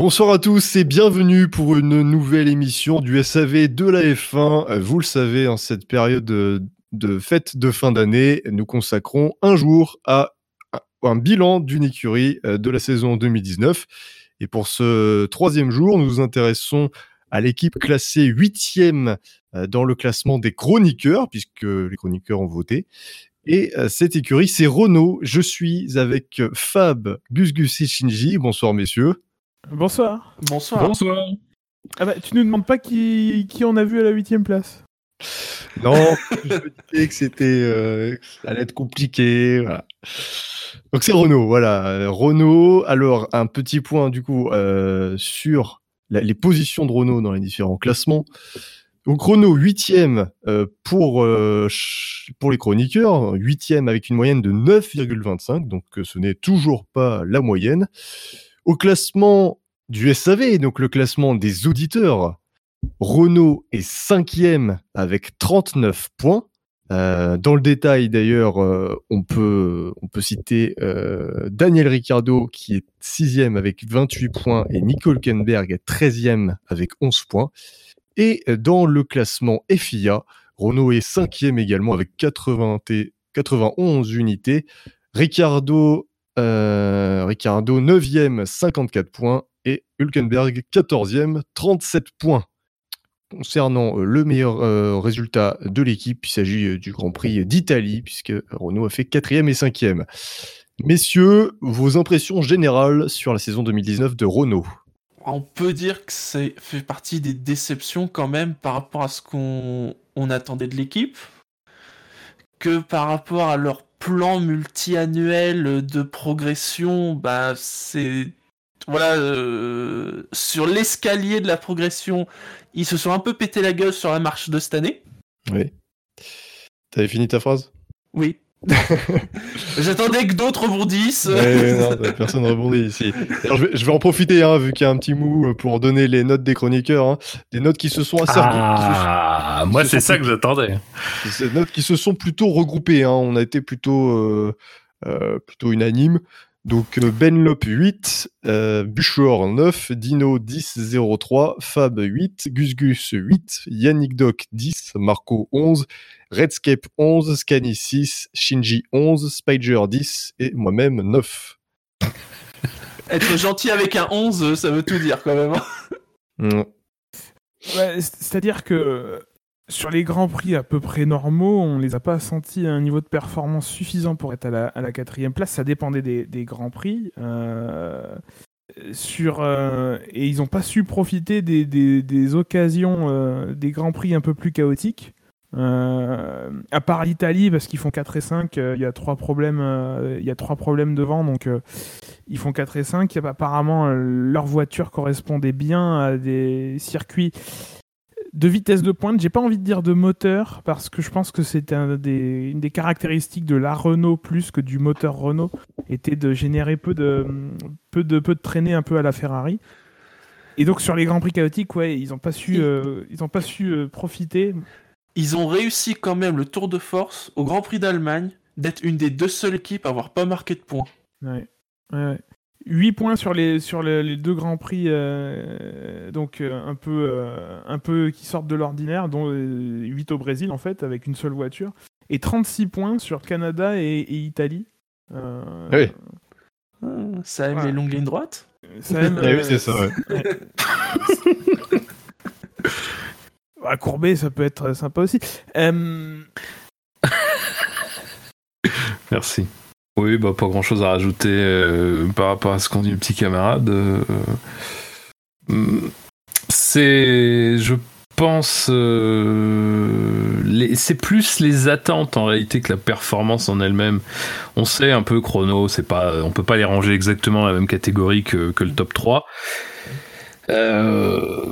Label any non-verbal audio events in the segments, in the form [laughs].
Bonsoir à tous et bienvenue pour une nouvelle émission du SAV de la F1. Vous le savez, en cette période de, fête de fin d'année, nous consacrons un jour à un bilan d'une écurie euh, de la saison 2019. Et pour ce troisième jour, nous nous intéressons à l'équipe classée huitième euh, dans le classement des chroniqueurs, puisque les chroniqueurs ont voté. Et euh, cette écurie, c'est Renault. Je suis avec Fab, Gus Gus et Shinji. Bonsoir messieurs. Bonsoir. Bonsoir. Bonsoir. Ah bah, tu nous demandes pas qui, qui on a vu à la huitième place Non, je me disais que c'était, euh, ça allait être compliqué. Donc c'est Renault, voilà. Renault, alors un petit point du coup euh, sur les positions de Renault dans les différents classements. Donc Renault huitième euh, pour pour les chroniqueurs, huitième avec une moyenne de 9,25, donc ce n'est toujours pas la moyenne. Au classement du SAV, donc le classement des auditeurs, Renault est cinquième avec 39 points. Euh, dans le détail, d'ailleurs, euh, on, peut, citer euh, Daniel Ricciardo qui est sixième avec 28 points et Nico Hülkenberg est 13e avec 11 points. Et dans le classement FIA, Renault est cinquième également avec 80 91 unités. Ricardo euh, Ricardo 9e, 54 points. Et Hülkenberg 14e, 37 points. Concernant euh, le meilleur euh, résultat de l'équipe, il s'agit du Grand Prix d'Italie, puisque Renault a fait 4e et 5e. Messieurs, vos impressions générales sur la saison 2019 de Renault? On peut dire que ça fait partie des déceptions quand même par rapport à ce qu'on attendait de l'équipe, que par rapport à leur plan multi-annuel de progression, bah c'est voilà euh, sur l'escalier de la progression, ils se sont un peu pété la gueule sur la marche de cette année. Oui. T'avais fini ta phrase? Oui. [laughs] J'attendais que d'autres rebondissent. non, personne rebondit ici. je, vais, en profiter, hein, vu qu'il y a un petit mou, euh, pour donner les notes des chroniqueurs. Hein. Des notes qui se sont assez. Ah, moi, c'est ça que j'attendais. Des notes qui se sont plutôt regroupées. Hein. On a été plutôt, euh, euh, plutôt unanime. Donc Benlop 8, euh, 9, Dino 10 03, Fab 8, Gus Gus 8, Yannick Doc 10, Marco 11, Redscape 11, Scanny 6, Shinji 11, Spider 10 et moi-même 9. [laughs] Être gentil avec un 11, ça veut tout dire quand même. Hein. C'est-à-dire que sur les grands prix à peu près normaux, on les a pas sentis à un niveau de performance suffisant pour être à la, quatrième place. Ça dépendait des, grands prix. Euh, sur, euh, et ils n'ont pas su profiter des, occasions euh, des grands prix un peu plus chaotiques. À part l'Italie, parce qu'ils font 4 et 5, il y a trois problèmes, il y a trois problèmes devant, donc ils font 4 et 5. Apparemment, leur voiture correspondait bien à des circuits de vitesse de pointe. J'ai pas envie de dire de moteur parce que je pense que un des, une des caractéristiques de la Renault plus que du moteur Renault était de générer peu de peu de peu de traînées un peu à la Ferrari. Et donc sur les grands prix chaotiques, ouais, ils ont pas su euh, ils ont pas su euh, profiter. Ils ont réussi quand même le tour de force au Grand Prix d'Allemagne d'être une des deux seules équipes à avoir pas marqué de points. Ouais. ouais. 8 points sur les, sur les, deux grands prix, euh, donc euh, un peu, euh, un peu qui sortent de l'ordinaire, dont 8 au Brésil en fait, avec une seule voiture, et 36 points sur Canada et, Italie. oui. ça aime les longues lignes droites [laughs] ça aime, oui, c'est ça. [laughs] à courber, ça peut être sympa aussi. Merci. Oui, bah, pas grand chose à rajouter euh, par rapport à ce qu'ont dit le petit camarade. Euh, c'est, je pense, euh, c'est plus les attentes en réalité que la performance en elle-même. On sait un peu chrono, c'est pas, on peut pas les ranger exactement dans la même catégorie que, le top 3.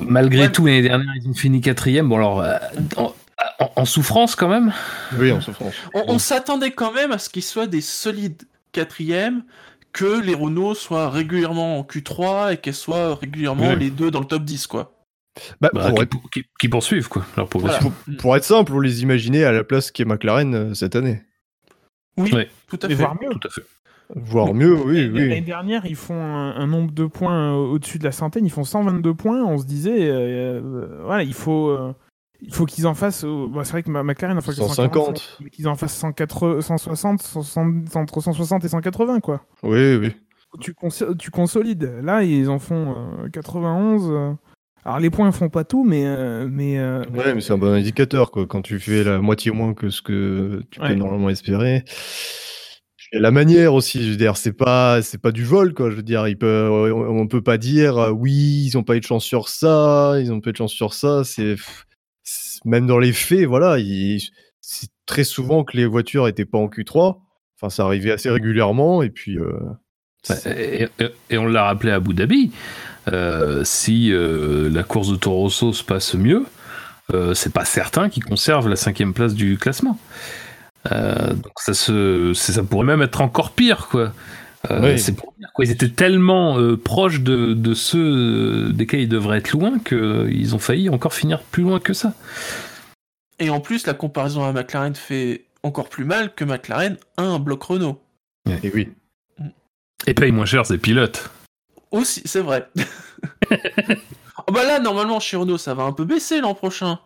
Malgré tout, l'année dernière, ils ont fini quatrième. Bon, alors, en, souffrance quand même Oui, en souffrance. On, s'attendait quand même à ce qu'ils soient des solides quatrièmes, que les Renault soient régulièrement en Q3 et qu'elles soient régulièrement les deux dans le top 10, quoi. Bah, bah, qui, poursuivent, quoi, leur. Pour, être simple, on les imaginer à la place qu'est McLaren euh, cette année. Oui, tout à fait. Voire mieux. Tout à fait. Voire mieux, oui, L'année oui. dernière, ils font un, un nombre de points euh, au-dessus de la centaine. Ils font 122 points. On se disait, euh, euh, voilà, il faut, euh, il faut qu'ils en fassent. bon, c'est vrai que McLaren en fait que 150. mais qu'ils en fassent 180, 160, 160, entre 160 et 180 quoi. Oui, oui. Tu, cons- tu consolides. Là, ils en font euh, 91. euh. Alors les points font pas tout, mais euh, mais euh, Ouais, mais c'est un bon indicateur, quoi. Quand tu fais la moitié moins que ce que tu Ouais. peux normalement espérer. La manière aussi, je veux dire, c'est pas, c'est pas du vol, quoi. Je veux dire, peuvent, on peut pas dire, euh, oui, ils ont pas eu de chance sur ça, ils ont pas eu de chance sur ça. C'est, même dans les faits, voilà, c'est très souvent que les voitures étaient pas en Q3. Enfin, ça arrivait assez régulièrement, et puis. euh, c'est- Et, et- et on l'a rappelé à Abu Dhabi, euh, si euh, la course de Toro se passe mieux, c'est pas certain qu'ils conservent la cinquième place du classement. Euh, donc ça, se, c'est- ça pourrait même être encore pire, quoi. Euh, Oui. C'est pour dire quoi. Ils étaient tellement euh, proches de, de ceux desquels ils devraient être loin qu'ils ont failli encore finir plus loin que ça. Et en plus, la comparaison à McLaren fait encore plus mal que McLaren a un bloc Renault. Et oui. Et paye moins cher ses pilotes. Aussi, c'est vrai. [laughs] oh bah là, normalement, chez Renault, ça va un peu baisser l'an prochain.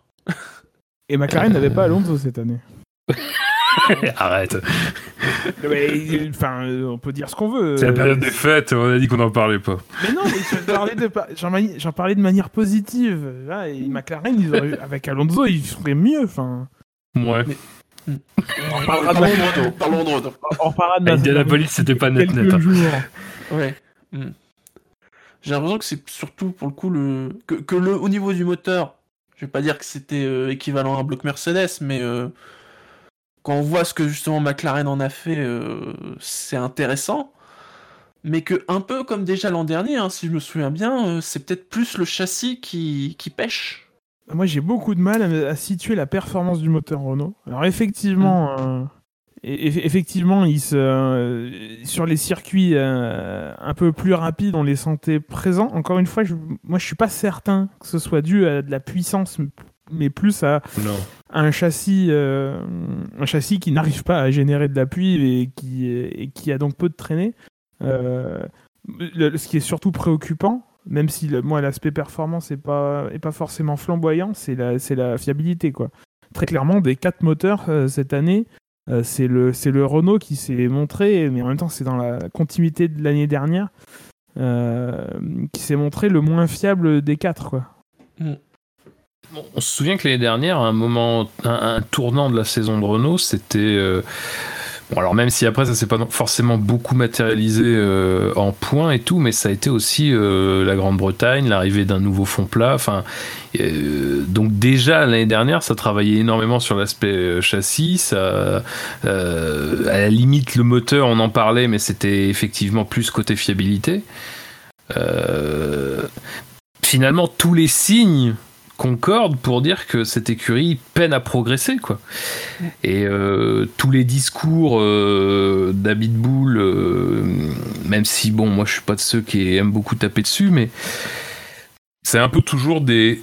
et McLaren n'avait pas Alonso cette année. [laughs] [laughs] Arrête. Mais, Enfin, on peut dire ce qu'on veut. C'est la période des fêtes, on a dit qu'on n'en parlait pas. Mais non, mais j'en parlais de, parlais manière positive. Là, et McLaren, ils auraient- avec Alonso, ils feraient mieux. Enfin, Ouais. on reparlera de Parlons de on reparlera de Indianapolis, c'était pas net net. hein. jours. Ouais. Hmm. J'ai l'impression que c'est surtout pour le coup le que, que le au niveau du moteur. Je vais pas dire que c'était euh, équivalent à un bloc Mercedes, mais euh, quand on voit ce que justement McLaren en a fait, euh, c'est intéressant. Mais que un peu comme déjà l'an dernier, hein, si je me souviens bien, euh, c'est peut-être plus le châssis qui, qui pêche. Moi, j'ai beaucoup de mal à, à situer la performance du moteur Renault. Alors, effectivement, euh, et- eff- effectivement, ils se, euh, sur les circuits euh, un peu plus rapides, on les sentait présents. Encore une fois, je, moi, je suis pas certain que ce soit dû à de la puissance, mais plus à Non. Un châssis, euh, un châssis qui n'arrive pas à générer de l'appui et qui, qui a donc peu de traînée. Euh, ce qui est surtout préoccupant, même si le- moi l'aspect performance est pas, est pas forcément flamboyant, c'est la, c'est la fiabilité. Quoi. Très clairement, des quatre moteurs euh, cette année, c'est le, c'est le Renault qui s'est montré, mais en même temps c'est dans la continuité de l'année dernière, qui s'est montré le moins fiable des quatre. Quoi. Bon, on se souvient que l'année dernière, un moment, un, tournant de la saison de Renault, c'était. euh, Bon, alors même si après ça s'est pas forcément beaucoup matérialisé euh, en points et tout, mais ça a été aussi euh, la Grande-Bretagne, l'arrivée d'un nouveau fond plat. Enfin, donc déjà l'année dernière, ça travaillait énormément sur l'aspect châssis. À la limite, le moteur, on en parlait, mais c'était effectivement plus côté fiabilité. Finalement, tous les signes concordent pour dire que cette écurie peine à progresser quoi. Et euh, tous les discours euh, euh, même si bon moi je suis pas de ceux qui aiment beaucoup taper dessus, mais c'est un peu toujours des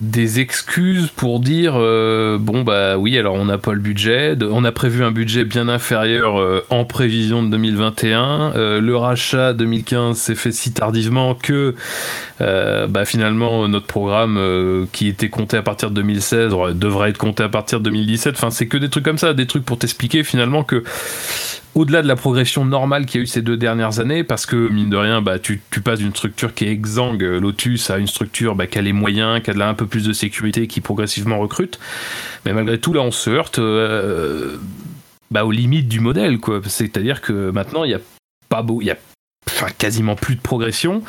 des excuses pour dire euh, bon bah oui alors on n'a pas le budget. On a prévu un budget bien inférieur euh, en prévision de 2021 euh, le rachat 2015 s'est fait si tardivement que bah finalement notre programme qui était compté à partir de 2016 aurait- devrait être compté à partir de 2017 enfin c'est que des trucs comme ça des trucs pour t'expliquer finalement que au-delà de la progression normale qu'il y a eu ces deux dernières années, parce que mine de rien, bah, tu, passes d'une structure qui est exsangue, euh, Lotus, à une structure bah, qui a les moyens, qui a un peu plus de sécurité, qui progressivement recrute. Mais malgré tout, là, on se heurte euh, bah, aux limites du modèle. C'est-à-dire que maintenant, il n'y a pas beau, il y a quasiment plus de progression.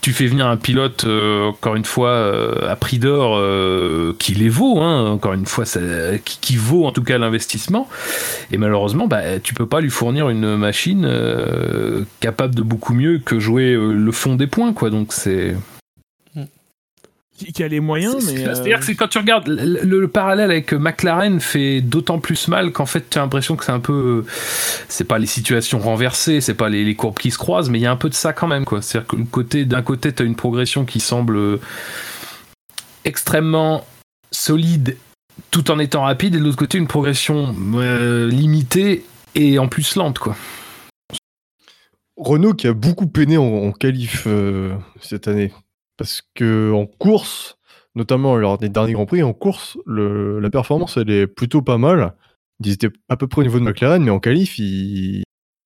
Tu fais venir un pilote, euh, encore une fois, euh, à prix d'or, euh, qui les vaut, hein, encore une fois, qui, vaut en tout cas l'investissement. Et malheureusement, bah, tu peux pas lui fournir une machine capable de beaucoup mieux que jouer le fond des points, quoi. Donc c'est. Qui, qui a les moyens. C'est-à-dire euh, que c'est quand tu regardes le, le- le parallèle avec McLaren fait d'autant plus mal qu'en fait tu as l'impression que c'est un peu c'est pas les situations renversées, c'est pas les, les courbes qui se croisent, mais il y a un peu de ça quand même quoi. C'est-à-dire que côté d'un côté tu as une progression qui semble euh, extrêmement solide tout en étant rapide et de l'autre côté une progression euh, limitée et en plus lente quoi. Renault qui a beaucoup peiné en, en qualif euh, cette année. Parce que en course, notamment lors des derniers Grands Prix, en course, le- la performance elle est plutôt pas mal. Ils étaient à peu près au niveau de McLaren, mais en qualif, ils,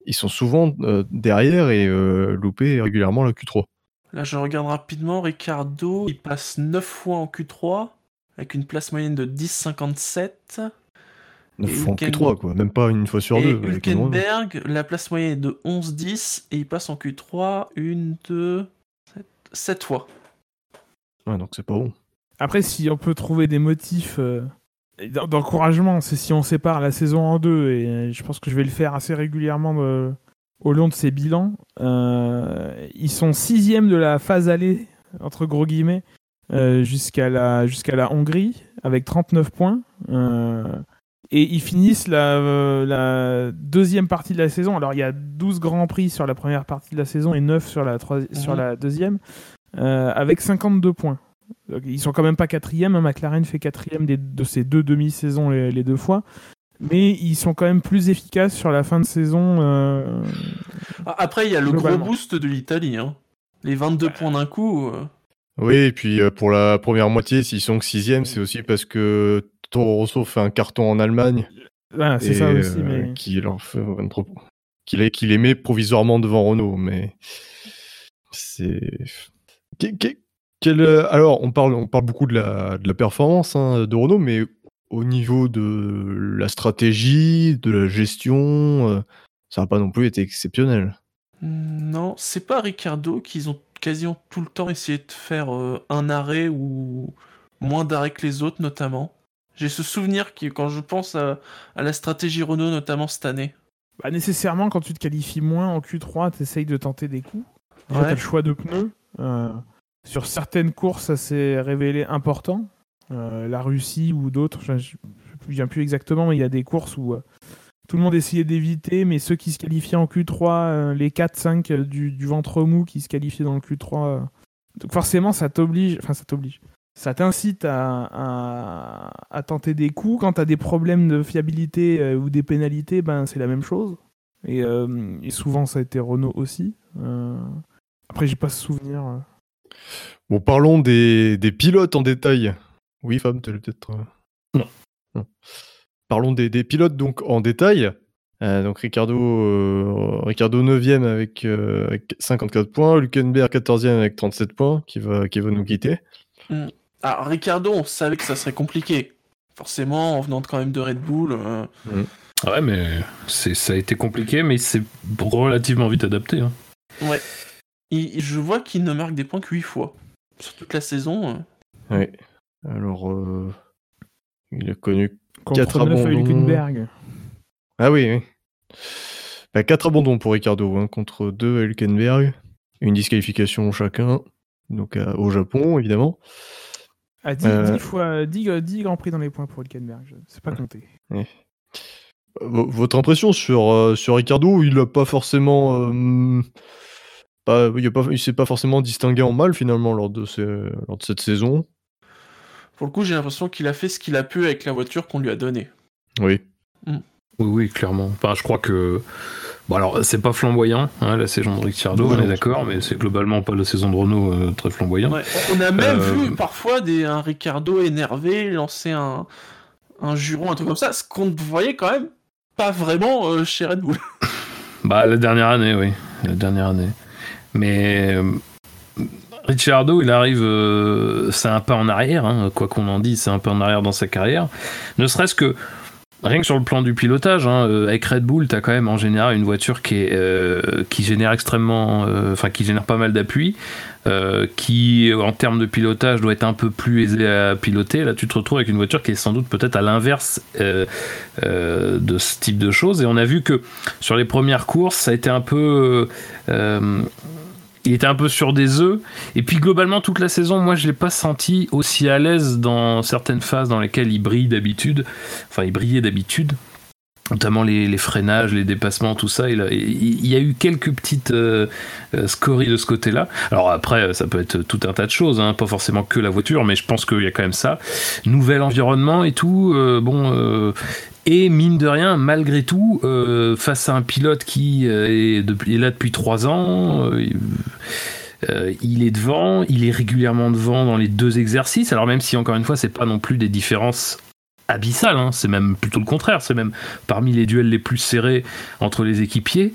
ils sont souvent euh, derrière et euh, loupés régulièrement la Q3. Là, je regarde rapidement. Ricardo, il passe 9 fois en Q3 avec une place moyenne de 10,57. 9 Et fois en Hülken- Q3, quoi. Même pas une fois sur et deux. Hülkenberg, la place moyenne est de 11,10 et il passe en Q3 une, deux, sept, sept fois. Ouais, donc c'est pas bon. Après, si on peut trouver des motifs euh, d'en- d'encouragement, c'est si on sépare la saison en deux, et euh, je pense que je vais le faire assez régulièrement euh, au long de ces bilans. Euh, ils sont sixième de la phase allée, entre gros guillemets, euh, jusqu'à la, jusqu'à la Hongrie, avec 39 points. Euh, et ils finissent la, euh, la deuxième partie de la saison. Alors, il y a 12 grands prix sur la première partie de la saison et 9 sur la, sur Mhm. la deuxième, euh, avec 52 points. Donc, ils sont quand même pas quatrième. hein. McLaren fait quatrième des- de ces deux demi-saisons les, les deux fois. Mais ils sont quand même plus efficaces sur la fin de saison. euh, Ah, Après, il y a le gros boost de l'Italie. hein. Les 22 points d'un coup. euh, Oui, et puis euh, pour la première moitié, s'ils sont que sixième, c'est aussi parce que Toro Rosso fait un carton en Allemagne. voilà, c'est ça aussi. euh, mais... qui leur fait les met provisoirement devant Renault, mais c'est. Quel, euh, alors, on parle, on parle beaucoup de la, de la performance hein, de Renault, mais au niveau de la stratégie, de la gestion, euh, ça n'a pas non plus été exceptionnel. Non, c'est pas Ricardo qu'ils ont quasiment tout le temps essayé de faire euh, un arrêt ou moins d'arrêts que les autres, notamment. J'ai ce souvenir qui, quand je pense à, à la stratégie Renault, notamment cette année. Bah, nécessairement, quand tu te qualifies moins en Q3, tu essayes de tenter des coups. Ouais. t'as le choix de pneus. Euh, sur certaines courses, ça s'est révélé important. Euh, la Russie ou d'autres, je ne me plus exactement, mais il y a des courses où euh, tout le monde essayait d'éviter, mais ceux qui se qualifiaient en Q3, euh, les 4-5 du, du ventre mou qui se qualifiaient dans le Q3. euh, donc forcément, ça t'oblige, enfin ça t'oblige. Ça t'incite à, tenter des coups. Quand tu as des problèmes de fiabilité ou des pénalités, ben, c'est la même chose. Et, souvent, ça a été Renault aussi. Après, j'ai pas ce souvenir. Bon, parlons des, des pilotes en détail. Oui, Fab, tu allais peut-être. euh, Non. Parlons des, des pilotes donc en détail. Euh, donc Ricardo, euh, Ricardo 9e avec, euh, avec 54 points, Hülkenberg 14e avec 37 points, qui va, qui va nous quitter. Alors, Ricardo, on savait que ça serait compliqué. Forcément, en venant de- quand même de Red Bull. euh, Ouais, mais c'est, ça a été compliqué, mais c'est relativement vite adapté. hein. Ouais. Et je vois qu'il ne marque des points que 8 fois. Sur toute la saison. euh. Ouais. Alors, euh, il a connu. Contre Quatre 9 à abandons. Hülkenberg. Ah oui, oui. Bah, 4 abandons pour Ricardo, hein, contre 2 à Hülkenberg. Une disqualification chacun, donc à- au Japon, évidemment. À 10, Euh. fois, 10, 10 grands prix dans les points pour Hülkenberg. je- C'est pas compté. Votre impression sur, euh, sur Ricardo, il a pas forcément. Pas, il a pas, il s'est pas forcément distingué en mal finalement lors de, ces- lors de cette saison. Pour le coup, j'ai l'impression qu'il a fait ce qu'il a pu avec la voiture qu'on lui a donnée. Oui. Oui, oui, clairement. Enfin, je crois que. Bon, alors, c'est pas flamboyant, hein, la saison de Ricciardo, Ouais, on est d'accord, mais c'est globalement pas la saison de Renault euh, très flamboyante. Ouais, On a même Euh, vu parfois des, un Ricardo énervé lancer un, un juron, un truc comme ça, ce qu'on ne voyait quand même pas vraiment euh, chez Red Bull. Bah, la dernière année, oui. La dernière année. Mais. euh, Ricciardo, il arrive. euh, c'est un pas en arrière, hein, quoi qu'on en dise, c'est un pas en arrière dans sa carrière. Ne serait-ce que. Rien que sur le plan du pilotage, hein, euh, avec Red Bull, t'as quand même en général une voiture qui, est, qui génère extrêmement, enfin qui génère pas mal d'appui, qui en termes de pilotage doit être un peu plus aisé à piloter. Là, tu te retrouves avec une voiture qui est sans doute peut-être à l'inverse de ce type de choses. Et on a vu que sur les premières courses, ça a été un peu. Il était un peu sur des œufs. Et puis globalement, toute la saison, moi, je l'ai pas senti aussi à l'aise dans certaines phases dans lesquelles il brille d'habitude. Enfin, il brillait d'habitude. Notamment les, freinages, les dépassements, tout ça. Il, y a eu quelques petites euh, euh, scories de ce côté-là. Alors après, ça peut être tout un tas de choses, hein, pas forcément que la voiture, mais je pense qu'il y a quand même ça. Nouvel environnement et tout. euh, bon, Et mine de rien, malgré tout, euh, face à un pilote qui euh, est, là depuis trois ans, euh, il est devant, il est régulièrement devant dans les deux exercices. Alors même si encore une fois, c'est pas non plus des différences abyssales, hein, c'est même plutôt le contraire, c'est même parmi les duels les plus serrés entre les équipiers.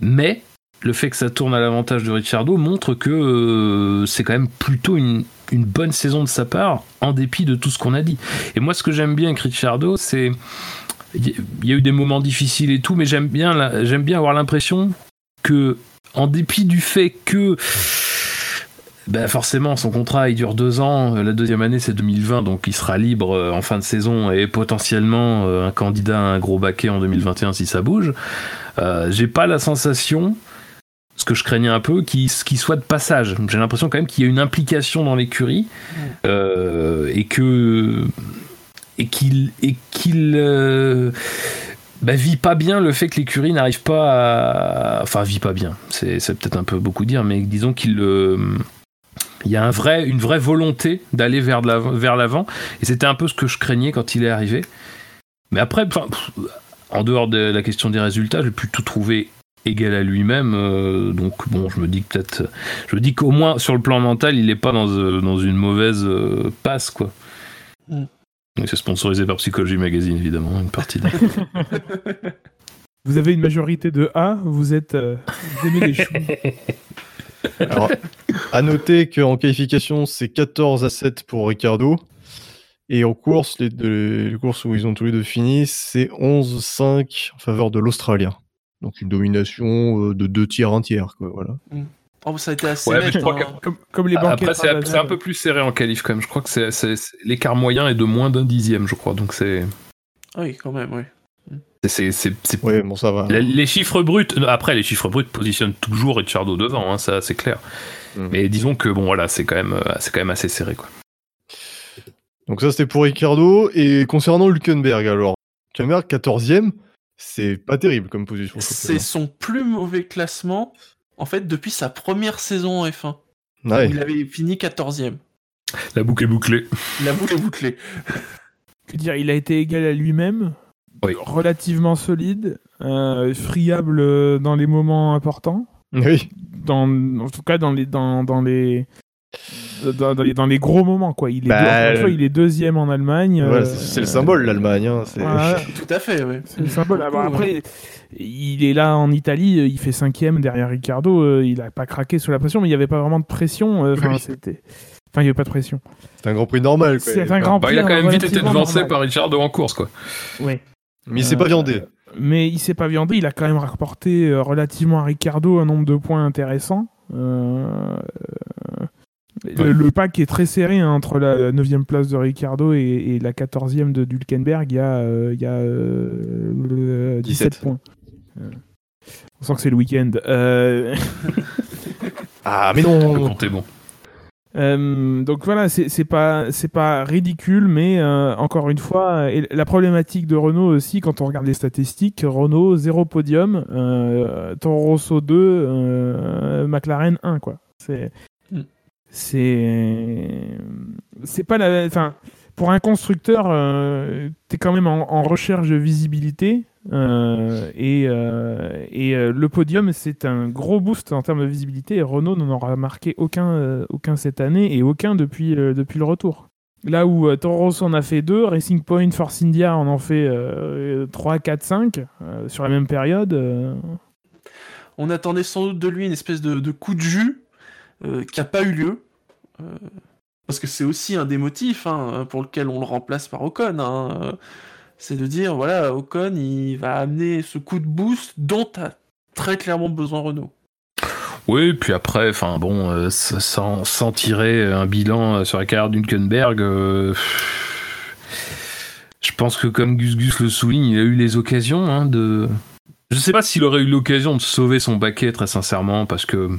Mais le fait que ça tourne à l'avantage de Ricciardo montre que c'est quand même plutôt une, une bonne saison de sa part, en dépit de tout ce qu'on a dit. Et moi, ce que j'aime bien avec Ricciardo, c'est il y a eu des moments difficiles et tout, mais j'aime bien, j'aime bien avoir l'impression que, en dépit du fait que, ben forcément, son contrat il dure deux ans, la deuxième année c'est 2020, donc il sera libre euh, en fin de saison et potentiellement euh, un candidat à un gros baquet en 2021 si ça bouge. Euh, J'ai pas la sensation, ce que je craignais un peu, qu'il soit de passage. J'ai l'impression quand même qu'il y a une implication dans l'écurie euh, et que et qu'il et qu'il euh, bah, vit pas bien le fait que l'écurie n'arrive pas à... enfin vit pas bien. C'est peut-être un peu beaucoup dire mais disons qu'il euh, y a un vrai, une vraie volonté d'aller vers l'avant- et c'était un peu ce que je craignais quand il est arrivé. Mais après en dehors de la question des résultats j'ai pu tout trouver égal à lui-même euh, donc bon je me dis peut-être je me dis qu'au moins sur le plan mental il est pas dans, dans une mauvaise passe quoi. Mm. C'est sponsorisé par Psychology Magazine évidemment une partie de... [laughs] Vous avez une majorité de A, vous êtes. euh, vous aimez les choux. [laughs] Alors, à noter qu'en qualification, c'est 14 à 7 pour Ricardo. Et en course, les, deux- les courses où ils ont tous les deux fini, c'est 11-5 en faveur de l'Australien. Donc une domination euh, de deux tiers, un tiers. Quoi, voilà. Oh, ça a été assez Ouais, mais net, je crois hein. Comme, comme les banquettes. Après, c'est un peu plus serré en qualif quand même. Je crois que c'est- l'écart moyen est de moins d'un dixième, je crois. Donc c'est. Oui, quand même, oui. c'est- c'est- c'est- Ouais, bon, ça va. Les, les chiffres bruts, après les chiffres bruts positionnent toujours Ricciardo devant, hein, ça c'est clair. Mm. Mais disons que bon voilà, c'est quand même, euh, c'est quand même assez serré quoi. Donc ça, c'était pour Ricardo. Et concernant Hülkenberg, alors, Hülkenberg, 14e, c'est pas terrible comme position. C'est son plus mauvais classement, en fait, depuis sa première saison en F1. Ouais. où Il avait fini 14ème. La boucle est bouclée. La boucle est bouclée. Que dire, il a été égal à lui-même, Oui. relativement solide, euh, friable dans les moments importants, Oui. dans, en tout cas dans les dans, dans les dans, dans les dans les gros moments quoi. Il est, Bah, deux- fois, il est deuxième en Allemagne. Euh, c'est le symbole, l'Allemagne. hein, voilà, [laughs] Tout à fait, oui. c'est le symbole. Ah, bah, après, il est là en Italie, euh, il fait cinquième derrière Ricardo. euh, il a pas craqué sous la pression, mais il n'y avait pas vraiment de pression. euh, Enfin, Oui. c'était. Enfin, il n'y avait pas de pression. C'est un Grand Prix normal. quoi. C'est un grand Bah, il a quand même vite été devancé normal. par Ricciardo en course quoi. Ouais. Mais il s'est pas viandé. Mais il s'est pas viandé, il a quand même rapporté euh, relativement à Ricardo un nombre de points intéressant. Euh, le, le pack est très serré hein, entre la 9 place de Ricardo et, et la 14e de Dulkenberg. Il y a, euh, il y a euh, le- 17, 17. points. Euh, on sent que c'est le week-end. Euh, [laughs] Ah, mais Le non compte est bon. Euh, donc voilà, c'est pas c'est pas ridicule, mais euh, encore une fois, et la problématique de Renault aussi, quand on regarde les statistiques, Renault 0 podium, euh, Toro Rosso 2, euh, McLaren 1 quoi. C'est. C'est c'est pas la enfin pour un constructeur, euh, t'es quand même en, recherche de visibilité. euh, et euh, et euh, le podium, c'est un gros boost en termes de visibilité. Et Renault n'en aura marqué aucun, aucun cette année et aucun depuis, depuis le retour. Là où Toro Rosso en a fait deux, Racing Point, Force India en en fait euh, 3, 4, 5 euh, sur la même période. On attendait sans doute de lui une espèce de coup de jus euh, qui n'a pas eu lieu. Euh, parce que c'est aussi un des motifs hein, pour lequel on le remplace par Ocon. hein. C'est de dire, voilà, Ocon, il va amener ce coup de boost dont a très clairement besoin Renault. Oui, puis après, enfin bon, euh, sans, sans tirer un bilan sur la carrière d'Hülkenberg, euh, je pense que comme Gus Gus le souligne, il a eu les occasions hein, de. Je sais pas s'il aurait eu l'occasion de sauver son baquet, très sincèrement, parce que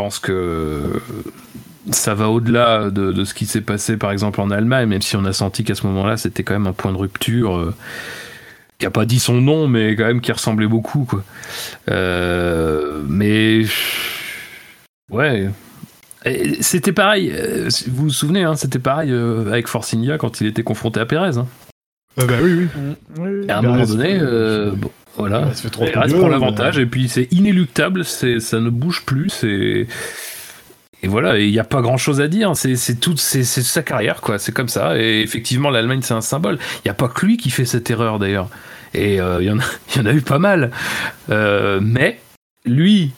pense que ça va au-delà de, de ce qui s'est passé par exemple en Allemagne, même si on a senti qu'à ce moment-là c'était quand même un point de rupture. euh, qui a pas dit son nom, mais quand même qui ressemblait beaucoup, quoi. Euh, mais ouais, c'était pareil. euh, Vous vous souvenez, hein, c'était pareil euh, avec Force India quand il était confronté à Pérez. hein. Ah bah oui, oui. Et à un moment donné, euh, euh, bon, voilà. Perez fait trop prend euh, l'avantage et puis c'est inéluctable, c'est ça ne bouge plus, c'est et voilà, il n'y a pas grand chose à dire, c'est c'est tout, c'est c'est sa carrière quoi, c'est comme ça. Et effectivement, l'Allemagne c'est un symbole. Il n'y a pas que lui qui fait cette erreur d'ailleurs, et euh, il y en a, [laughs] il y en a eu pas mal. Euh, mais lui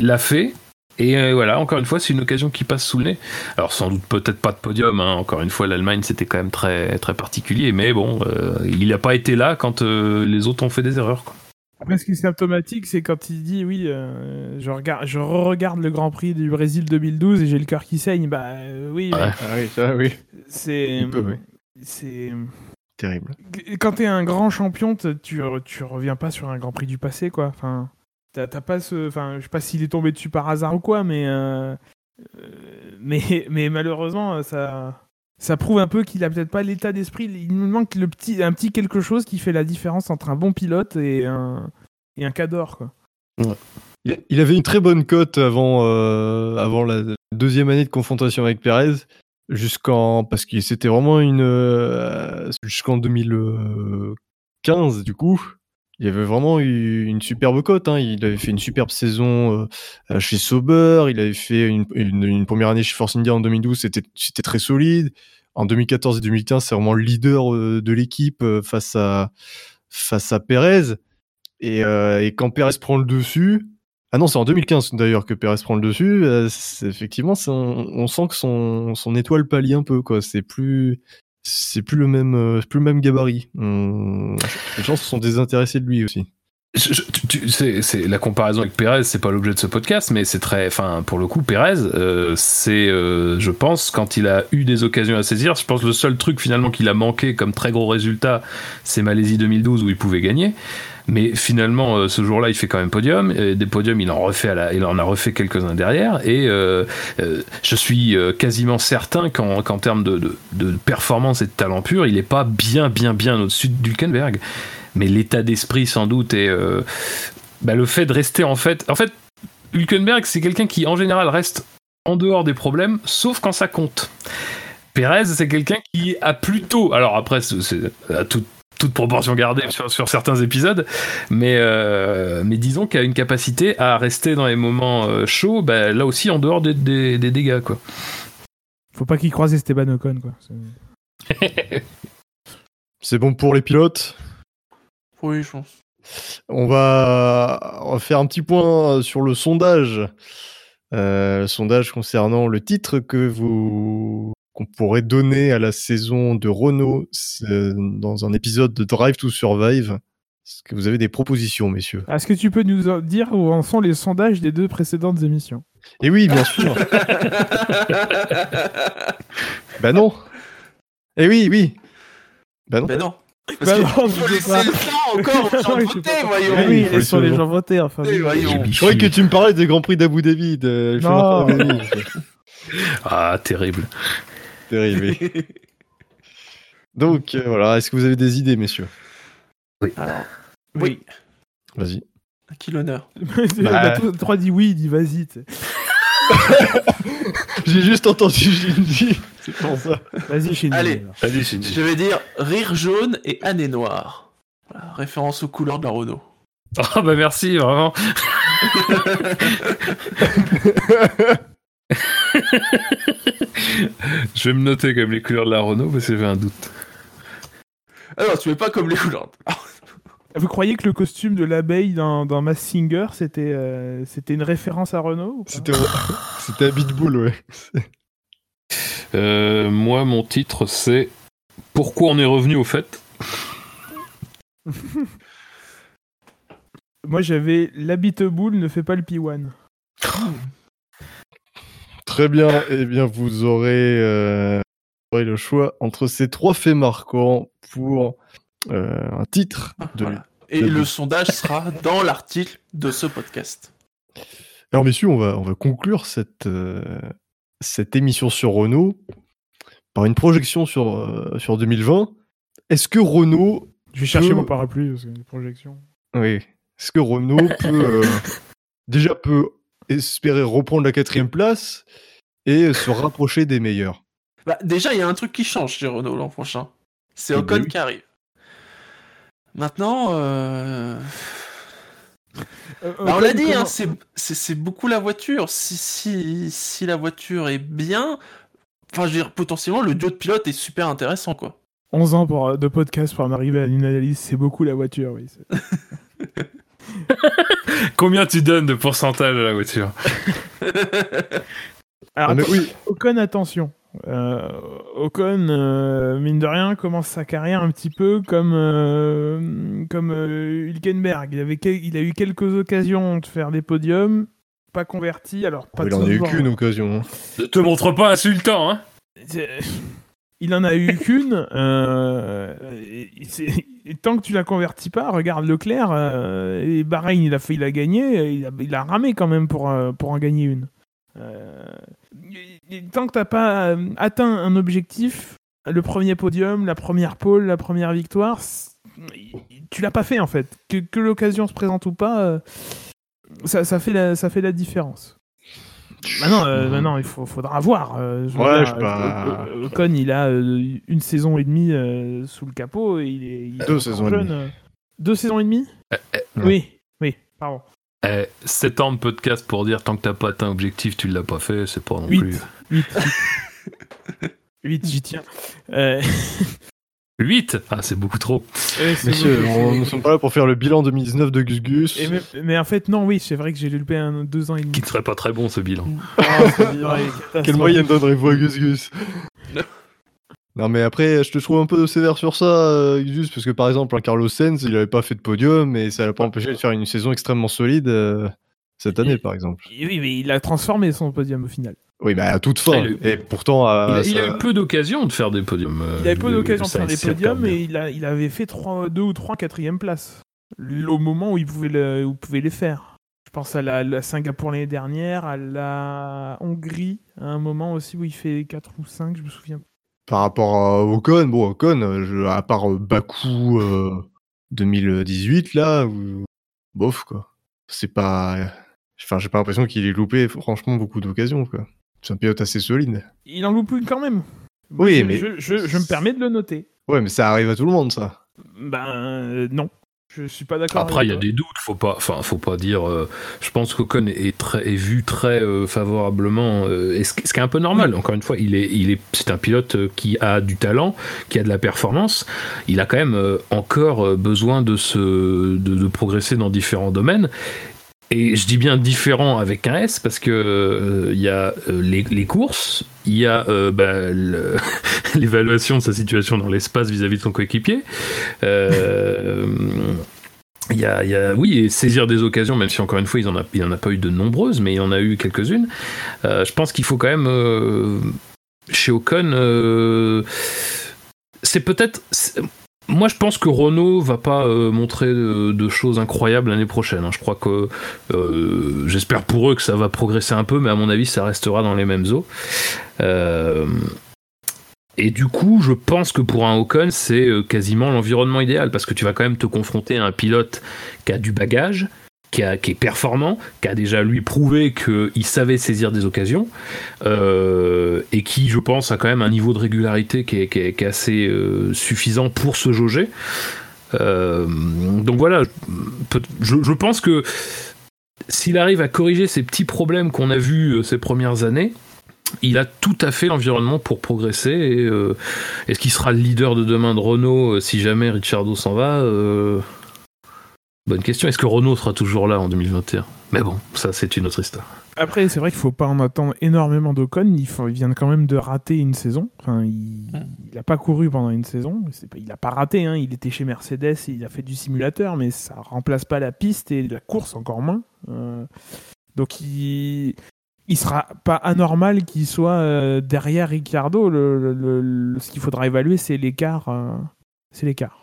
l'a fait. Et euh, voilà, encore une fois, c'est une occasion qui passe sous le nez. Alors sans doute peut-être pas de podium. hein. Encore une fois, l'Allemagne c'était quand même très très particulier. Mais bon, euh, il n'a pas été là quand euh, les autres ont fait des erreurs. Quoi. Après, ce qui est symptomatique, c'est quand il dit oui, euh, je regarde, je regarde le Grand Prix du Brésil 2012 et j'ai le cœur qui saigne. Bah euh, oui, Ouais. mais Ah oui, ça, oui. c'est, c'est Terrible. quand t'es un grand champion, tu tu reviens pas sur un Grand Prix du passé, quoi. Enfin, t'as pas ce, enfin, je sais pas s'il est tombé dessus par hasard ou quoi, mais euh, euh, [laughs] mais mais malheureusement, ça. Ça prouve un peu qu'il a peut-être pas l'état d'esprit. Il nous manque le petit, un petit quelque chose qui fait la différence entre un bon pilote et un, et un cador, quoi. Il avait une très bonne cote avant, euh, avant la deuxième année de confrontation avec Perez, jusqu'en parce que c'était vraiment une euh, jusqu'en 2015 du coup. Il avait vraiment eu une superbe cote. Hein. Il avait fait une superbe saison euh, chez Sauber. Il avait fait une, première année chez Force India en 2012. C'était très solide. En 2014 et 2015, c'est vraiment le leader euh, de l'équipe euh, face à face à Perez. Et, euh, quand Perez prend le dessus, ah non, c'est en 2015 d'ailleurs que Perez prend le dessus. euh, effectivement, on, sent que son, son étoile pâlit un peu. C'est plus, c'est plus le même, euh, plus le même gabarit. Les gens se sont désintéressés de lui aussi. C'est, la comparaison avec Pérez, c'est pas l'objet de ce podcast, mais c'est très, enfin, pour le coup, Pérez, euh, c'est, euh, je pense, quand il a eu des occasions à saisir, je pense le seul truc finalement qu'il a manqué comme très gros résultat, c'est Malaisie 2012 où il pouvait gagner. Mais finalement, euh, ce jour-là, il fait quand même podium. Et des podiums, il en refait, il en a refait quelques-uns derrière. Et euh, euh, je suis quasiment certain qu'en, termes de, performance et de talent pur, il est pas bien, bien, bien au-dessus de Hülkenberg mais l'état d'esprit sans doute et bah, le fait de rester en fait en fait Hülkenberg c'est quelqu'un qui en général reste en dehors des problèmes sauf quand ça compte Perez c'est quelqu'un qui a plutôt alors après c'est à toute toute proportion gardée sur, sur certains épisodes, mais, euh, mais disons qu'il a une capacité à rester dans les moments euh, chauds, bah, là aussi en dehors des, des, des dégâts. Quoi. Faut pas qu'il croise Esteban Ocon, quoi. C'est- [laughs] C'est bon pour les pilotes? Oui, je pense. On va, on va faire un petit point sur le sondage. Euh, le sondage concernant le titre que vous qu'on pourrait donner à la saison de Renault c'est dans un épisode de Drive to Survive. Est-ce que vous avez des propositions, messieurs? Est-ce que tu peux nous en dire où en sont les sondages des deux précédentes émissions? Eh oui, bien sûr. [laughs] bah non. Eh oui, oui. Bah non. Ben non. Parce Bah que non, faut laisser pas. le temps encore aux gens [laughs] Oui, voter, voyons. Eh Oui, oui, laissons les gens voter, enfin. Oui. Je croyais que tu me parlais des Grands Prix d'Abu Dhabi. De... Non. [laughs] Ah, terrible. Terrible. oui. Donc euh, voilà, est-ce que vous avez des idées, messieurs? Alors, Oui. oui, Vas-y. à qui l'honneur? On [laughs] Bah. a tous trois dit oui, il dit vas-y. [laughs] J'ai juste entendu Shinji. C'est pour ça. Vas-y, nous. Allez. Allez, Shinji. Je vais dire rire jaune et année noire. Voilà, référence aux couleurs de la Renault. Ah bah merci, vraiment. [laughs] Je vais me noter comme les couleurs de la Renault parce que j'avais un doute. Alors, tu mets pas comme les couleurs. Vous croyez que le costume de l'abeille dans, dans Mass Singer, c'était euh, c'était une référence à Renault ou pas? C'était [laughs] c'était à Bitbull, ouais. Euh, moi, mon titre, c'est Pourquoi on est revenu au fait? Moi, j'avais l'habite boule ne fait pas le P1. Très bien. Eh bien, vous aurez, euh, vous aurez le choix entre ces trois faits marquants pour euh, un titre. De... Voilà. Et de- le sondage sera dans l'article de ce podcast. Alors, messieurs, on va, on va conclure cette, euh, cette émission sur Renault par une projection sur, euh, sur 2020. Est-ce que Renault Je vais chercher mon parapluie parce que les projections. Oui. Est-ce que Renault peut euh, [laughs] déjà peut espérer reprendre la quatrième place et se [laughs] rapprocher des meilleurs Bah, déjà, il y a un truc qui change chez Renault l'an prochain. C'est Eh Ocon ben oui. qui arrive. Maintenant, euh, Euh, bah, on Ocon, l'a dit, hein, c'est- c'est c'est beaucoup la voiture. Si, si, si la voiture est bien, enfin, je veux dire, potentiellement, le duo de pilote est super intéressant, quoi. 11 ans pour, de podcast pour en arriver à une analyse, c'est beaucoup la voiture, oui. [laughs] [laughs] Combien tu donnes de pourcentage à la voiture [laughs] Alors, Ah, mais oui, Ocon, attention. Euh, Ocon, euh, mine de rien, commence sa carrière un petit peu comme, euh, comme euh, Hülkenberg. Il, avait quel- il a eu quelques occasions de faire des podiums, pas convertis, alors pas il en a eu qu'une occasion. hein. Ne te montre pas insultant, hein Il en a eu [laughs] qu'une. euh, tant que tu la convertis pas, regarde Leclerc. euh, et Bahreïn, il a fait, il a gagné. Il a, il a ramé quand même pour, euh, en gagner une. Tant que t'as pas atteint un objectif, le premier podium, la première pole, la première victoire, tu l'as pas fait en fait. Que, l'occasion se présente ou pas, ça fait la différence. Maintenant, euh, maintenant, il faut, faudra voir. euh, je veux Ouais, dire, je sais pas. euh, Ocon, il a euh, une saison et demie euh, sous le capot. Et il est, il est Deux saisons et jeune, demie. euh. Deux saisons et demie. Oui, oui, pardon. eh, 7 ans de podcast pour dire tant que t'as pas atteint l'objectif, tu l'as pas fait, c'est pas non Huit. plus. 8. 8, [laughs] j'y tiens. Euh, [laughs] 8 Ah, c'est beaucoup trop. Messieurs, on ne sommes pas là pour faire le bilan 2019 de Gus Gus. Et mais, mais en fait, non, oui, c'est vrai que j'ai loupé un, deux ans et demi. Qui ne serait pas très bon ce bilan. Ah, c'est bien, ouais, catastrophe. Quelle moyenne donnerez-vous à Gus Gus Non mais après, je te trouve un peu sévère sur ça, euh, Gus, parce que par exemple, un Carlos Sainz, il avait pas fait de podium, mais ça l'a pas empêché de faire une saison extrêmement solide euh, cette année, par exemple. Oui, mais il a transformé son podium au final. Oui, mais à toute fin. Ah, il- Et pourtant, Il, a, il a eu peu d'occasions de faire des podiums. euh, Il avait peu le- d'occasion de faire des podiums et il, a, il avait fait trois, deux ou trois quatrième places. Au moment où il pouvait, le- où il pouvait les faire. Je pense à la, la Singapour l'année dernière, à la Hongrie, à un moment aussi où il fait 4 ou 5, je me souviens. par rapport à Ocon, bon, Ocon, euh, je- à part euh, Bakou euh, 2018, là, bof, quoi. C'est pas... Enfin, j'ai pas l'impression qu'il ait loupé, franchement, beaucoup d'occasions, quoi. C'est un pilote assez solide. Il en loupe une quand même. Oui, je, mais- Je, je- je me permets de le noter. Ouais, mais ça arrive à tout le monde, ça. Ben euh, non. Je suis pas d'accord. Après, il y a des doutes, faut pas, enfin, faut pas dire. euh, je pense qu'Ocon est, très, est vu très euh, favorablement, euh, et ce, qui- ce qui est un peu normal. Encore une fois, il est, il est, c'est un pilote qui a du talent, qui a de la performance. Il a quand même euh, encore besoin de se, de, de progresser dans différents domaines. Et je dis bien différent avec un S parce que euh, il y a euh, les, les courses, il y a euh, le- [laughs] l'évaluation de sa situation dans l'espace vis-à-vis de son coéquipier. Il y, a, il y a- oui, et saisir des occasions, même si encore une fois, il n'y en, a- en a pas eu de nombreuses, mais il y en a eu quelques-unes. Je pense qu'il faut quand même, chez Ocon, c'est peut-être. Moi, je pense que Renault va pas euh, montrer de, choses incroyables l'année prochaine. hein. Je crois que. euh, J'espère pour eux que ça va progresser un peu, mais à mon avis, ça restera dans les mêmes eaux. Euh, et du coup, je pense que pour un Ocon, c'est quasiment l'environnement idéal parce que tu vas quand même te confronter à un pilote qui a du bagage, qui, est performant, qui a déjà lui prouvé qu'il savait saisir des occasions euh, et qui, je pense, a quand même un niveau de régularité qui est, assez euh, suffisant pour se jauger. Euh, donc voilà, je, pense que s'il arrive à corriger ces petits problèmes qu'on a vus ces premières années, il a tout à fait l'environnement pour progresser. Est-ce qu'il sera le leader de demain de Renault si jamais Ricciardo s'en va Bonne question. Est-ce que Renault sera toujours là en 2021 Mais bon, ça c'est une autre histoire. Après, c'est vrai qu'il faut pas en attendre énormément d'Ocon. Il, faut- il vient quand même de rater une saison. Enfin, il n'a pas couru pendant une saison. Pas, il n'a pas raté. Hein. Il était chez Mercedes et il a fait du simulateur, mais ça remplace pas la piste et la course encore moins. Euh, donc, il il sera pas anormal qu'il soit euh, derrière Ricciardo. Le, le- le- le- ce qu'il faudra évaluer, c'est l'écart. euh, c'est l'écart.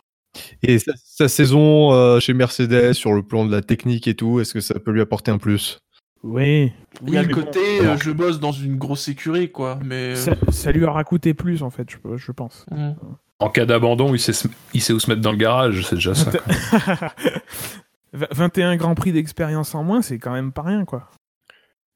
Et sa, sa saison euh, chez Mercedes, sur le plan de la technique et tout, est-ce que ça peut lui apporter un plus? Oui. Il y a Oui, le côté, bon, euh, je bosse dans une grosse écurie, quoi. Mais. ça, ça lui aura coûté plus, en fait, je, je pense. Mm. En cas d'abandon, il sait, se- il sait où se mettre dans le garage, c'est déjà ça. quoi. 21 Grands Prix d'expérience en moins, c'est quand même pas rien, quoi.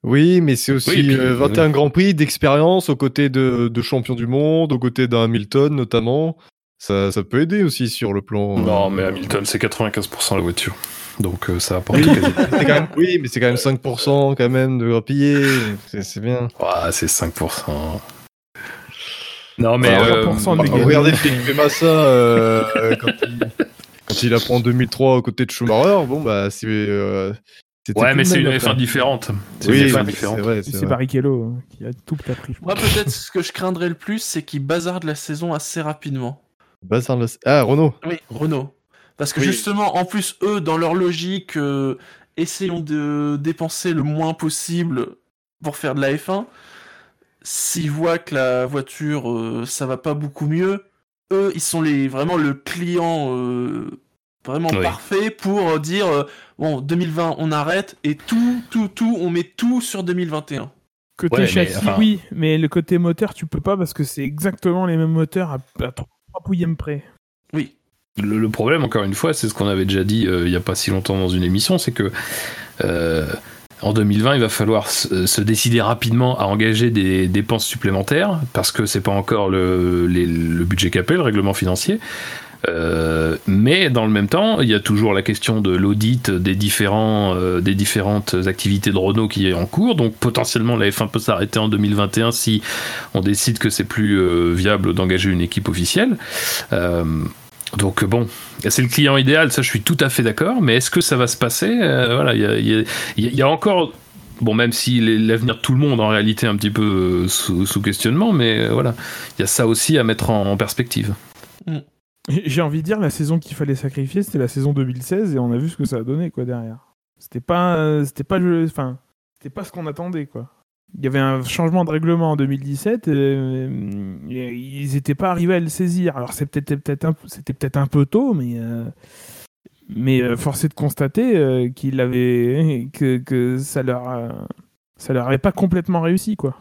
Oui, mais c'est aussi Oui, et puis, euh, euh, 21 Grands Prix d'expérience aux côtés de, de champions du monde, aux côtés d'un Hamilton notamment. Ça, ça peut aider aussi sur le plan. euh, Non, mais Hamilton, c'est 95% la voiture. Donc euh, ça apporte Oui, quand même- oui, mais c'est quand même 5% quand même de grappiller. C'est c'est bien. Ah, c'est 5%. Non, mais. Enfin, euh, 3% de Ah, gagner. regardez Felipe Massa euh, euh, quand, il, quand il apprend 2003 aux côtés de Schumacher. Bon, bah, c'est. euh, c'était Ouais, mais c'est une après. F1 différente. C'est Oui, une F1 oui, c'est différente. c'est. Barrichello hein, qui a tout appris. Moi, peut-être ce que je craindrais le plus, c'est qu'il bazarde la saison assez rapidement. Bazar Ah, Renault. Oui, Renault. Parce que Oui. justement, en plus, eux, dans leur logique, euh, essayons de dépenser le moins possible pour faire de la F1. S'ils voient que la voiture, euh, ça va pas beaucoup mieux, eux, ils sont les, vraiment le client euh, vraiment Oui. parfait pour dire euh, bon, 2020, on arrête et tout, tout, tout, on met tout sur 2021. Côté Ouais, mais, châssis, enfin- oui, mais le côté moteur, tu peux pas parce que c'est exactement les mêmes moteurs à, à 3 pouillèmes près. Oui. Le, problème, encore une fois, c'est ce qu'on avait déjà dit euh, il n'y a pas si longtemps dans une émission, c'est que euh, en 2020, il va falloir se, décider rapidement à engager des dépenses supplémentaires parce que c'est pas encore le, le budget capé, le règlement financier. Euh, mais dans le même temps, il y a toujours la question de l'audit des différents euh, des différentes activités de Renault qui est en cours. Donc potentiellement la F1 peut s'arrêter en 2021 si on décide que c'est plus euh, viable d'engager une équipe officielle. Euh, donc bon, c'est le client idéal, ça je suis tout à fait d'accord, mais est-ce que ça va se passer? Euh, Voilà, il y a, y a- y a encore, bon même si l'avenir de tout le monde en réalité est un petit peu sous, sous questionnement, mais voilà, il y a ça aussi à mettre en, en perspective. J'ai envie de dire, la saison qu'il fallait sacrifier, c'était la saison 2016 et on a vu ce que ça a donné quoi derrière. C'était pas, euh, c'était pas, le- enfin, c'était pas ce qu'on attendait quoi. Il y avait un changement de règlement en 2017, et, euh, et ils étaient pas arrivés à le saisir. Alors c'est peut-être, peut-être un, c'était peut-être un peu tôt, mais euh, mais euh, force est de constater euh, qu'il avait, [laughs] que, que ça leur, a- ça leur avait pas complètement réussi quoi.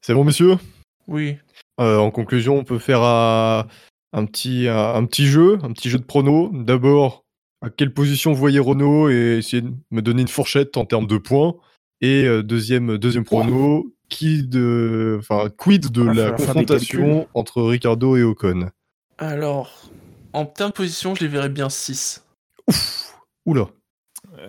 C'est bon, messieurs? Oui. Euh, En conclusion, on peut faire euh, un, petit, un, un petit jeu, un petit jeu de pronos. D'abord, à quelle position vous voyez Renault et essayer de me donner une fourchette en termes de points. Et euh, deuxième, deuxième prono, qui de, enfin, quid de Ah, la confrontation entre Ricardo et Ocon? Alors, en termes de position, je les verrais bien 6. Oula.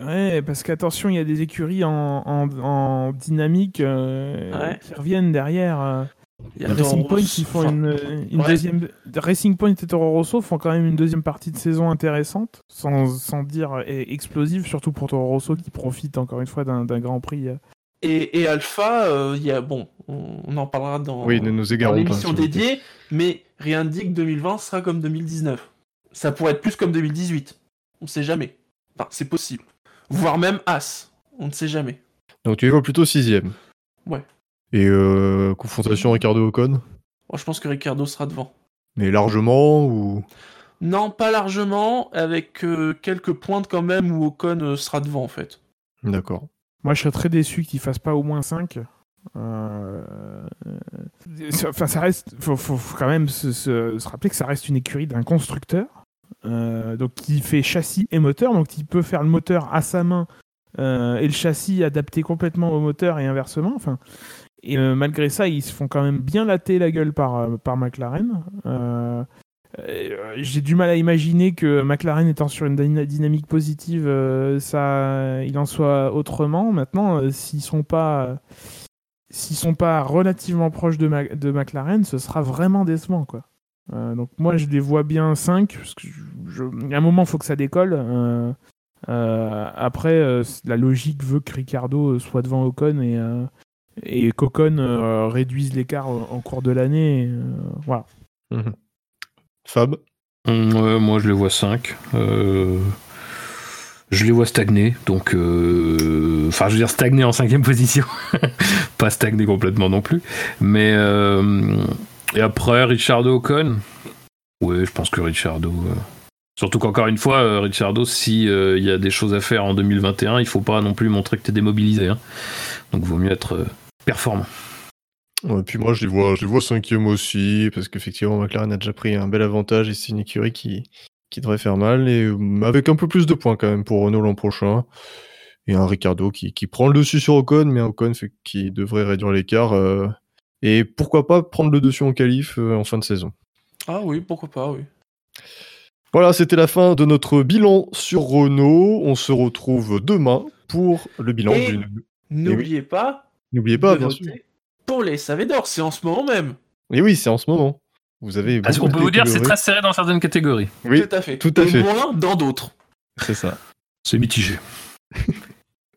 Ouais, parce qu'attention, il y a des écuries en, en, en dynamique euh, Ouais. qui reviennent derrière. Euh. Il y a Racing Point, ils font enfin, une, une ouais. deuxième. Racing Point et Toro Rosso font quand même une deuxième partie de saison intéressante, sans, sans dire eh, explosive, surtout pour Toro Rosso qui profite encore une fois d'un Grand Prix. euh. Et, et Alpha, euh, il y a bon, on, on en parlera dans, Oui, ne nous égarons l'émission dédiée, mais rien ne dit que 2020 sera comme 2019. Ça pourrait être plus comme 2018. On ne sait jamais. Enfin, c'est possible. Voire même As. On ne sait jamais. Donc tu les vois plutôt sixième. Ouais. Et euh, confrontation Ricardo-Ocon Moi, je pense que Ricardo sera devant. Mais largement ou? Non, pas largement, avec euh, quelques pointes quand même où Ocon euh, sera devant en fait. D'accord. Moi, je serais très déçu qu'ils fassent pas au moins 5. Enfin, ça reste. Faut, faut, faut quand même se, se- se rappeler que ça reste une écurie d'un constructeur. euh, donc, qui fait châssis et moteur. Donc, il peut faire le moteur à sa main euh, et le châssis adapté complètement au moteur et inversement. Enfin, et euh, malgré ça, ils se font quand même bien latter la gueule par, euh, par McLaren. Euh, J'ai du mal à imaginer que McLaren étant sur une dyna- dynamique positive, ça, il en soit autrement. Maintenant, s'ils sont pas, s'ils sont pas relativement proches de, McLaren, ce sera vraiment décevant, quoi. Donc moi, je les vois bien 5 parce que je, a un moment, il faut que ça décolle. Après, la logique veut que Ricardo soit devant Ocon et et qu'Ocon euh, réduise l'écart en cours de l'année. euh, voilà. Fab Hum, ouais, moi, je les vois 5. je les vois stagner, donc. euh, Enfin, je veux dire stagner en cinquième [laughs] position. Pas stagner complètement non plus. Mais. euh, Et après, Richardo Ocon. Ouais, je pense que Richardo. euh, Surtout qu'encore une fois, euh, Richardo, si il y a des choses à faire en 2021, il faut pas non plus montrer que t'es démobilisé. hein. Donc, vaut mieux être euh, performant. Ouais, puis moi, je les vois, je les vois cinquième aussi, parce qu'effectivement, McLaren a déjà pris un bel avantage et c'est une écurie qui, qui devrait faire mal, et euh, avec un peu plus de points quand même pour Renault l'an prochain. Et un Ricardo qui, qui prend le dessus sur Ocon, mais un Ocon fait- qui devrait réduire l'écart. euh, et pourquoi pas prendre le dessus en qualif euh, en fin de saison. Ah oui, pourquoi pas, oui. Voilà, c'était la fin de notre bilan sur Renault. On se retrouve demain pour le bilan Et- d'une. N'oubliez pas, N'oubliez pas, de bien voter sûr. pour les SAV d'or, c'est en ce moment même. Et oui, c'est en ce moment. Vous avez. Parce beaucoup qu'on peut vous dire c'est très serré dans certaines catégories. Oui, tout à fait. tout à Et fait. moins dans d'autres. c'est ça. C'est mitigé. [laughs]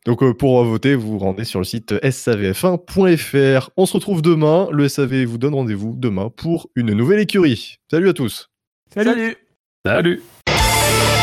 Donc euh, pour voter, vous vous rendez sur le site savf1.fr. On se retrouve demain. Le SAV vous donne rendez-vous demain pour une nouvelle écurie. Salut à tous. Salut. Salut. Salut